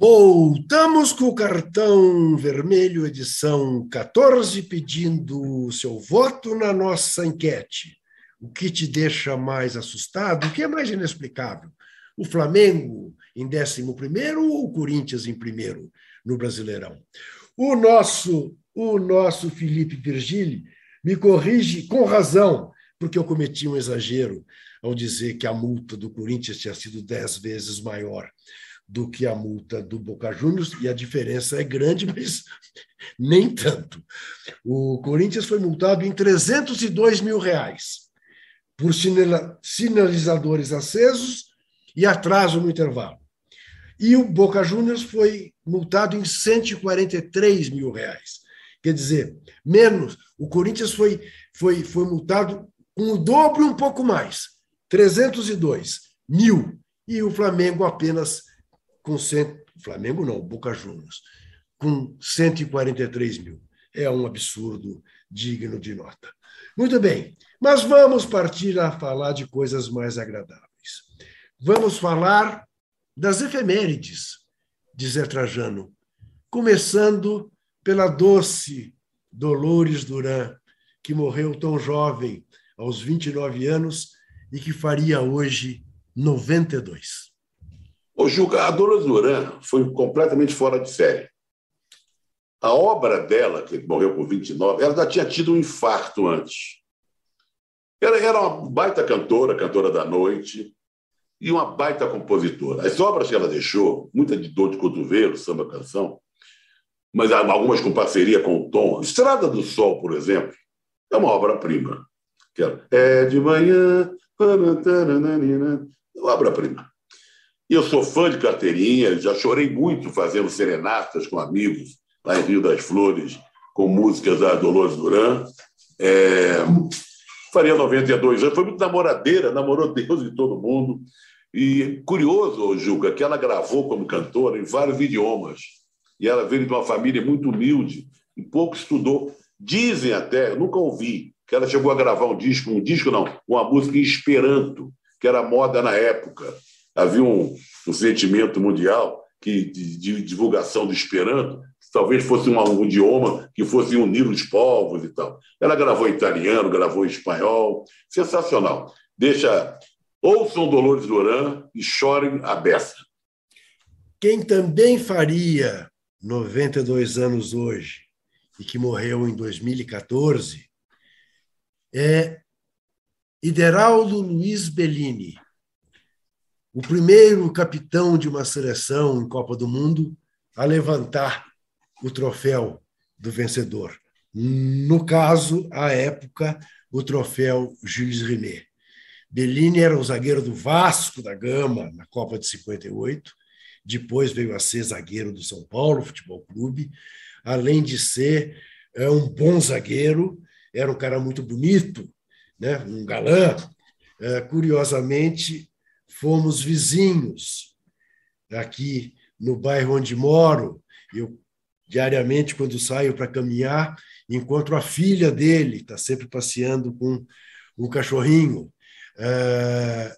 Voltamos com o cartão vermelho, edição 14, pedindo o seu voto na nossa enquete. O que te deixa mais assustado? O que é mais inexplicável? O Flamengo em 11 ou o Corinthians em primeiro no Brasileirão? O nosso, o nosso Felipe Virgili me corrige com razão, porque eu cometi um exagero ao dizer que a multa do Corinthians tinha sido dez vezes maior do que a multa do Boca Juniors, e a diferença é grande, (laughs) mas nem tanto. O Corinthians foi multado em 302 mil reais por sinalizadores acesos e atraso no intervalo. E o Boca Juniors foi multado em 143 mil reais. Quer dizer, menos. O Corinthians foi, foi, foi multado com o dobro e um pouco mais, 302 mil. E o Flamengo apenas com cento, Flamengo não, Boca Juniors, com 143 mil. É um absurdo digno de nota. Muito bem, mas vamos partir a falar de coisas mais agradáveis. Vamos falar das efemérides de Zé Trajano, começando pela doce Dolores Duran, que morreu tão jovem, aos 29 anos, e que faria hoje 92. O Dolores Duran foi completamente fora de série. A obra dela, que morreu com 29, ela já tinha tido um infarto antes. Ela era uma baita cantora, cantora da noite, e uma baita compositora. As obras que ela deixou, muita de dor de cotovelo, samba canção, mas algumas com parceria com o Tom. Estrada do Sol, por exemplo, é uma obra-prima. É de manhã, uma obra-prima. E eu sou fã de carteirinha, já chorei muito fazendo serenatas com amigos lá em Rio das Flores, com músicas da Dolores Duran. É... Faria 92 anos, foi muito namoradeira, namorou Deus e todo mundo. E curioso, Juca, que ela gravou como cantora em vários idiomas. E ela veio de uma família muito humilde e pouco estudou. Dizem até, eu nunca ouvi, que ela chegou a gravar um disco, um disco não, uma música em Esperanto, que era moda na época. Havia um, um sentimento mundial que, de, de divulgação do Esperanto, que talvez fosse um, um idioma que fosse unir os povos e tal. Ela gravou italiano, gravou espanhol, sensacional. Deixa Ouçam Dolores Duran e chorem a beça. Quem também faria 92 anos hoje e que morreu em 2014 é Ideraldo Luiz Bellini, o primeiro capitão de uma seleção em Copa do Mundo a levantar o troféu do vencedor. No caso, à época, o troféu Gilles Rimet. Bellini era o zagueiro do Vasco da Gama na Copa de 58, depois veio a ser zagueiro do São Paulo Futebol Clube, além de ser é, um bom zagueiro, era um cara muito bonito, né? um galã. É, curiosamente, fomos vizinhos aqui no bairro onde moro. Eu, diariamente, quando saio para caminhar, encontro a filha dele, está sempre passeando com um cachorrinho. Uh,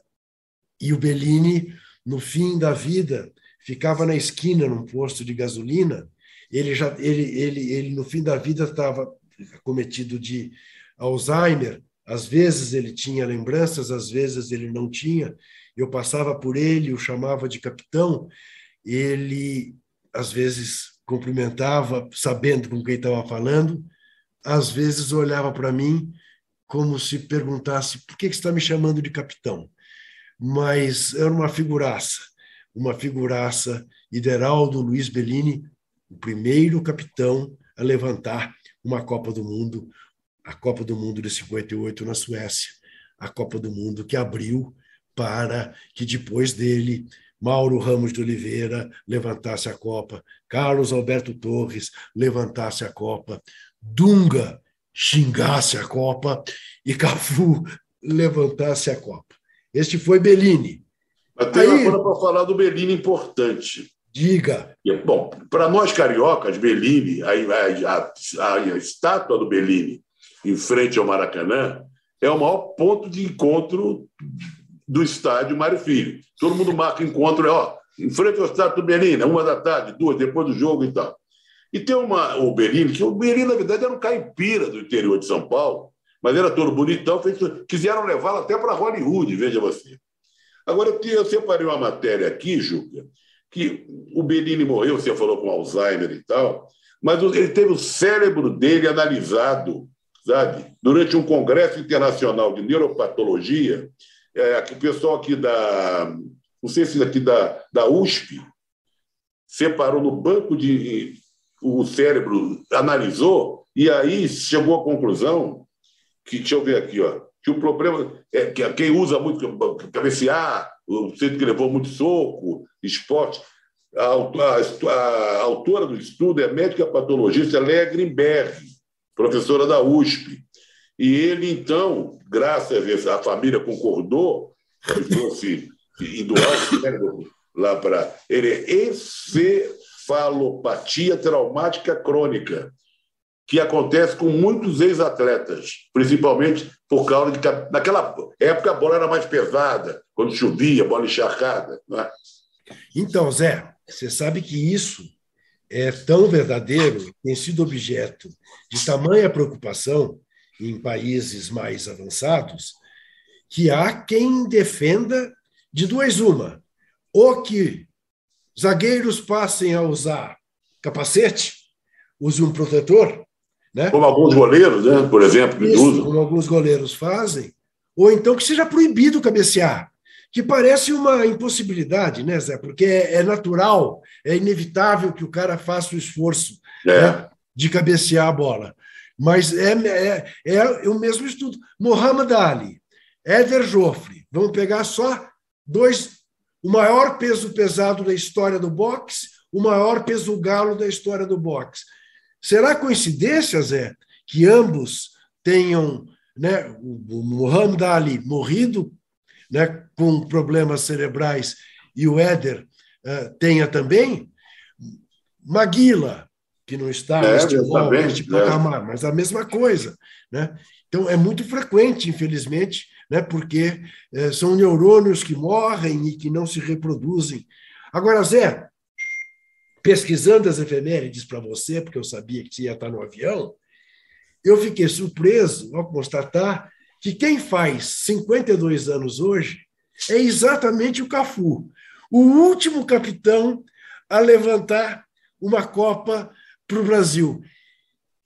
e o Bellini, no fim da vida, ficava na esquina num posto de gasolina. Ele já, ele, ele, ele no fim da vida estava cometido de Alzheimer. Às vezes ele tinha lembranças, às vezes ele não tinha. Eu passava por ele, o chamava de capitão. Ele às vezes cumprimentava, sabendo com quem estava falando. Às vezes olhava para mim como se perguntasse por que, você está me chamando de capitão. Mas era uma figuraça, uma figuraça, Ideraldo Luiz Bellini, o primeiro capitão a levantar uma Copa do Mundo, a Copa do Mundo de 58 na Suécia, a Copa do Mundo que abriu para que depois dele Mauro Ramos de Oliveira levantasse a Copa, Carlos Alberto Torres levantasse a Copa, Dunga xingasse a Copa e Cafu levantasse a Copa. Este foi Bellini. Mas tem Aí, uma coisa para falar do Bellini importante. Diga. Bom, para nós cariocas, Bellini, a, a, a, a, estátua do Bellini em frente ao Maracanã é o maior ponto de encontro do estádio Mário Filho. Todo mundo marca encontro, é, ó, em frente ao estádio do Bellini, uma da tarde, duas, depois do jogo e tal. E tem uma, o Bellini, que o Bellini, na verdade, era um caipira do interior de São Paulo, mas era todo bonitão, feito, quiseram levá-lo até para Hollywood, veja você. Agora, eu separei uma matéria aqui, Juca, que o Bellini morreu, você falou com Alzheimer e tal, mas ele teve o cérebro dele analisado, sabe? Durante um congresso internacional de neuropatologia, é, o pessoal aqui da, não sei se aqui da, da USP, separou no banco de o cérebro analisou e aí chegou à conclusão que deixa eu ver aqui, ó, que o problema é que quem usa muito cabecear, centro que levou muito soco, esporte. A, a, a, autora do estudo é médica patologista Léa professora da USP. E ele, então, graças a família concordou que fosse doar o cérebro lá para. Ele é encefalopatia traumática crônica que acontece com muitos ex-atletas, principalmente por causa de que naquela época a bola era mais pesada, quando chovia, bola encharcada. É? Então, Zé, você sabe que isso é tão verdadeiro, tem sido objeto de tamanha preocupação em países mais avançados, que há quem defenda de duas uma, ou que zagueiros passem a usar capacete, use um protetor, né? Como alguns goleiros, né? por exemplo, que Isso, usam. Como alguns goleiros fazem. Ou então que seja proibido cabecear, que parece uma impossibilidade, né, Zé? Porque é, é natural, é inevitável que o cara faça o esforço é. né, de cabecear a bola. Mas é, é, é o mesmo estudo. Mohamed Ali, Éder Joffre, vamos pegar só dois, o maior peso pesado da história do boxe, o maior peso galo da história do boxe. Será coincidência, Zé, que ambos tenham, né, o Muhammad Ali morrido né, com problemas cerebrais e o Éder uh, tenha também? Maguila, que não está é, neste, neste patamar, é. mas a mesma coisa. Né? Então, é muito frequente, infelizmente, né, porque uh, são neurônios que morrem e que não se reproduzem. Agora, Zé, pesquisando as efemérides para você, porque eu sabia que você ia estar no avião, eu fiquei surpreso ao constatar que quem faz 52 anos hoje é exatamente o Cafu, o último capitão a levantar uma Copa para o Brasil.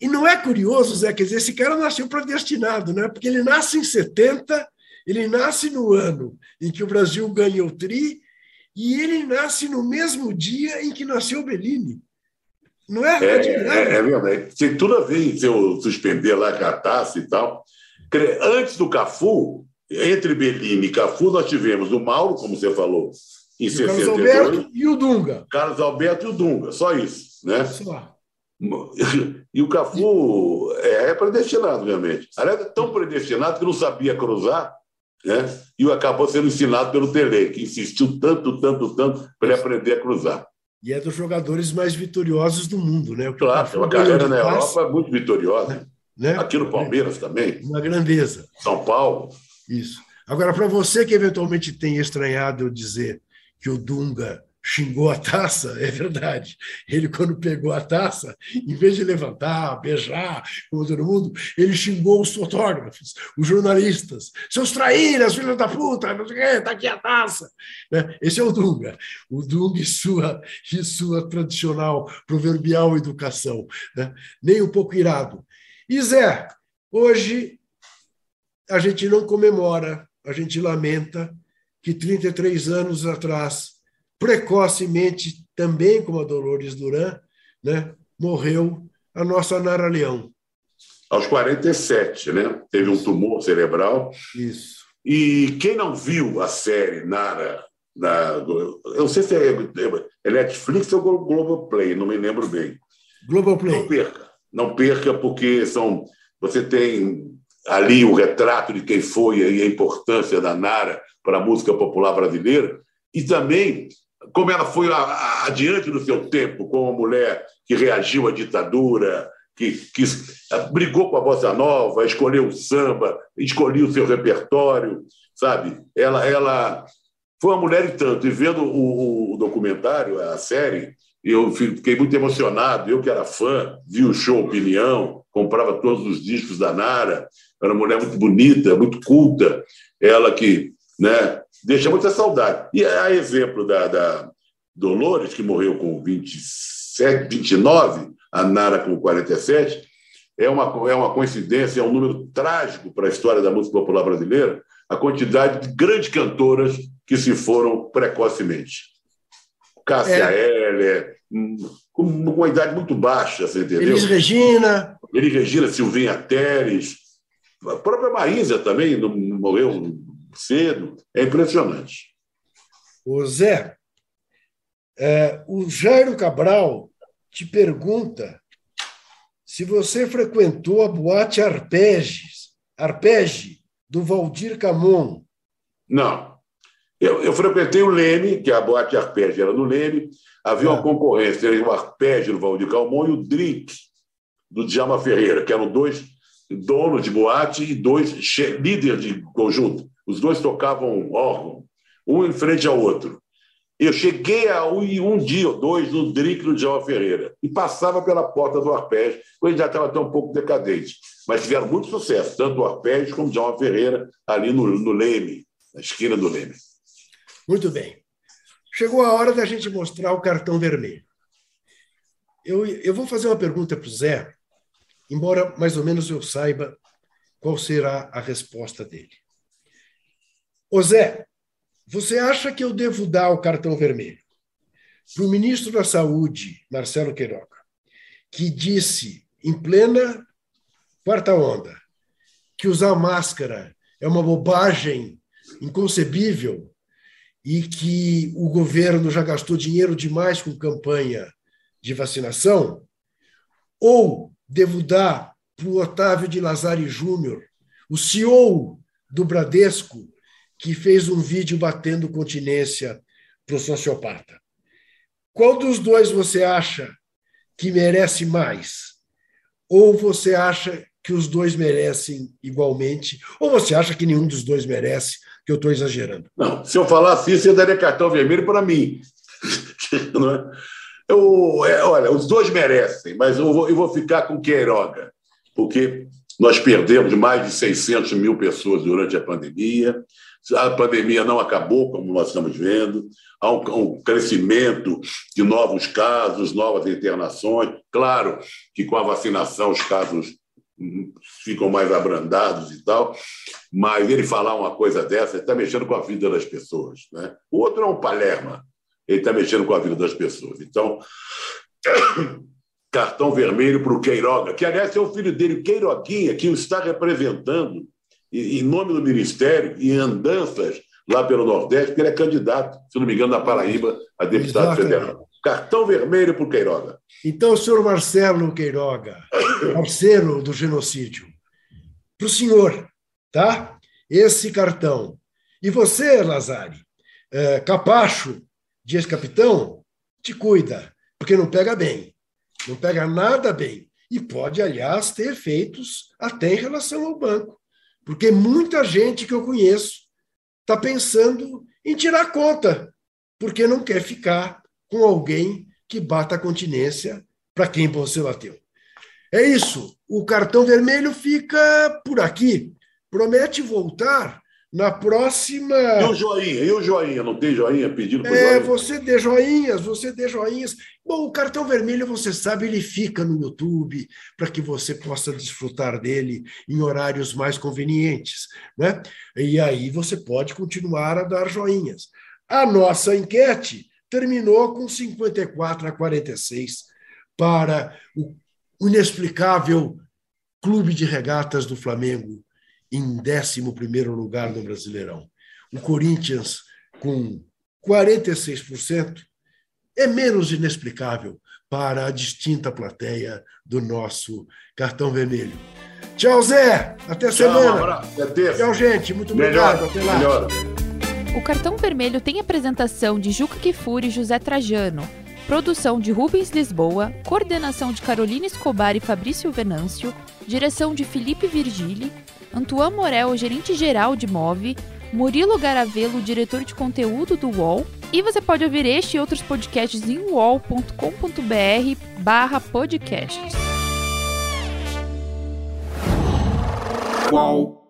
E não é curioso, Zé, quer dizer, esse cara nasceu predestinado, né? porque ele nasce em 70, ele nasce no ano em que o Brasil ganhou o Tri, e ele nasce no mesmo dia em que nasceu Bellini. Não é? É, é, é verdade. Tem tudo a ver se eu suspender lá a taça e tal. Antes do Cafu, entre Bellini e Cafu, nós tivemos o Mauro, como você falou, em 62. Carlos Alberto e o Dunga. Carlos Alberto e o Dunga, só isso. Né? Só. E o Cafu é, é predestinado, obviamente. Aliás, é tão predestinado que não sabia cruzar né? e acabou sendo ensinado pelo Tele, que insistiu tanto, tanto, tanto para ele aprender a cruzar. E é dos jogadores mais vitoriosos do mundo, né? claro, tem uma carreira na Europa muito vitoriosa. Né? Aqui no Palmeiras também. Uma grandeza. São Paulo. Isso. Agora, para você que eventualmente tem estranhado eu dizer que o Dunga xingou a taça, é verdade. Ele, quando pegou a taça, em vez de levantar, beijar, como todo mundo, ele xingou os fotógrafos, os jornalistas. Seus traíras, filhos da puta, não sei o quê, tá aqui a taça. Né? Esse é o Dunga. O Dunga e sua, e sua tradicional proverbial educação. Né? Nem um pouco irado. E Zé, hoje a gente não comemora, a gente lamenta que 33 anos atrás precocemente, também como a Dolores Duran, né, morreu a nossa Nara Leão. Aos 47, né? Teve um tumor cerebral. Isso. E quem não viu a série Nara, da, eu não sei se é, é Netflix ou Globoplay, não me lembro bem. Globoplay. Não perca, não perca, porque são, você tem ali o retrato de quem foi e a importância da Nara para a música popular brasileira, e também como ela foi adiante do seu tempo, como uma mulher que reagiu à ditadura, que, que brigou com a bossa nova, escolheu o samba, escolheu o seu repertório, sabe? Ela, ela foi uma mulher e tanto. E vendo o, o documentário, a série, eu fiquei muito emocionado. Eu que era fã, vi o show Opinião, comprava todos os discos da Nara. Era uma mulher muito bonita, muito culta. Ela que né, deixa muita saudade. E a exemplo da, da Dolores, que morreu com 27, 29, a Nara com 47, é uma, é uma coincidência, é um número trágico para a história da música popular brasileira, a quantidade de grandes cantoras que se foram precocemente. Cássia é. Heller, com uma idade muito baixa, você entendeu? Elis Regina. Elis Regina, Silvinha Teres, a própria Maísa também morreu cedo. É impressionante. O Zé, é, o Jairo Cabral te pergunta se você frequentou a boate Arpeges, Arpege, do Valdir Camon. Não. Eu, eu, frequentei o Leme, que é a boate Arpege era no Leme. Havia uma ah. concorrência entre o Arpege do Valdir Camon e o Drink do Djalma Ferreira, que eram dois donos de boate e dois líderes de conjunto. Os dois tocavam órgão, um em frente ao outro. Eu cheguei a ir um dia ou dois no drink do Djalma Ferreira e passava pela porta do Arpege, quando já estava até um pouco decadente. Mas tiveram muito sucesso, tanto o Arpege como o Djalma Ferreira, ali no, no Leme, na esquina do Leme. Muito bem. Chegou a hora da gente mostrar o cartão vermelho. Eu, eu vou fazer uma pergunta para o Zé, embora mais ou menos eu saiba qual será a resposta dele. Ô Zé, você acha que eu devo dar o cartão vermelho para o ministro da Saúde, Marcelo Queiroga, que disse em plena quarta onda que usar máscara é uma bobagem inconcebível e que o governo já gastou dinheiro demais com campanha de vacinação? Ou devo dar para o Otávio de Lazari Júnior, o CEO do Bradesco, que fez um vídeo batendo continência para o sociopata. Qual dos dois você acha que merece mais? Ou você acha que os dois merecem igualmente? Ou você acha que nenhum dos dois merece, que eu estou exagerando? Não, se eu falasse isso, eu daria cartão vermelho para mim. (laughs) É? eu, é, olha, os dois merecem, mas eu vou, eu vou ficar com Queiroga, porque nós perdemos mais de 600 mil pessoas durante a pandemia. A pandemia não acabou, como nós estamos vendo. Há um, um crescimento de novos casos, novas internações. Claro que com a vacinação os casos ficam mais abrandados e tal, mas ele falar uma coisa dessa, está mexendo com a vida das pessoas. Né? O outro é um Palerma, ele está mexendo com a vida das pessoas. Então, (coughs) cartão vermelho para o Queiroga, que, aliás, é o filho dele, Queiroguinha, que o está representando em nome do Ministério em andanças lá pelo Nordeste, porque ele é candidato, se não me engano, na Paraíba, a deputado Exatamente. federal. Cartão vermelho para o Queiroga. Então, senhor Marcelo Queiroga, (coughs) parceiro do genocídio, para o senhor, tá? Esse cartão. E você, Lazari, é, capacho de ex-capitão, te cuida, porque não pega bem. Não pega nada bem. E pode, aliás, ter efeitos até em relação ao banco. Porque muita gente que eu conheço está pensando em tirar conta, porque não quer ficar com alguém que bata a continência para quem você bateu. É isso. O cartão vermelho fica por aqui. Promete voltar na próxima. E o joinha? E o joinha? Não tem joinha pedindo É, joinha? você dê joinhas, você dê joinhas. Bom, o cartão vermelho, você sabe, ele fica no YouTube para que você possa desfrutar dele em horários mais convenientes. Né? E aí você pode continuar a dar joinhas. A nossa enquete terminou com 54 a 46 para o inexplicável Clube de Regatas do Flamengo em 11 lugar no Brasileirão. O Corinthians, com 46%, é menos inexplicável, para a distinta plateia do nosso cartão vermelho. Tchau, Zé. Até Tchau, semana. Até Tchau, gente. Muito Melhor, obrigado. Até lá. melhor. O cartão vermelho tem apresentação de Juca Kifuri e José Trajano, produção de Rubens Lisboa, coordenação de Carolina Escobar e Fabrício Venâncio, direção de Felipe Virgili, Antoine Morel, gerente-geral de Move, Murilo Garavelo, diretor de conteúdo do UOL, e você pode ouvir este e outros podcasts em uol.com.br barra podcasts. Qual?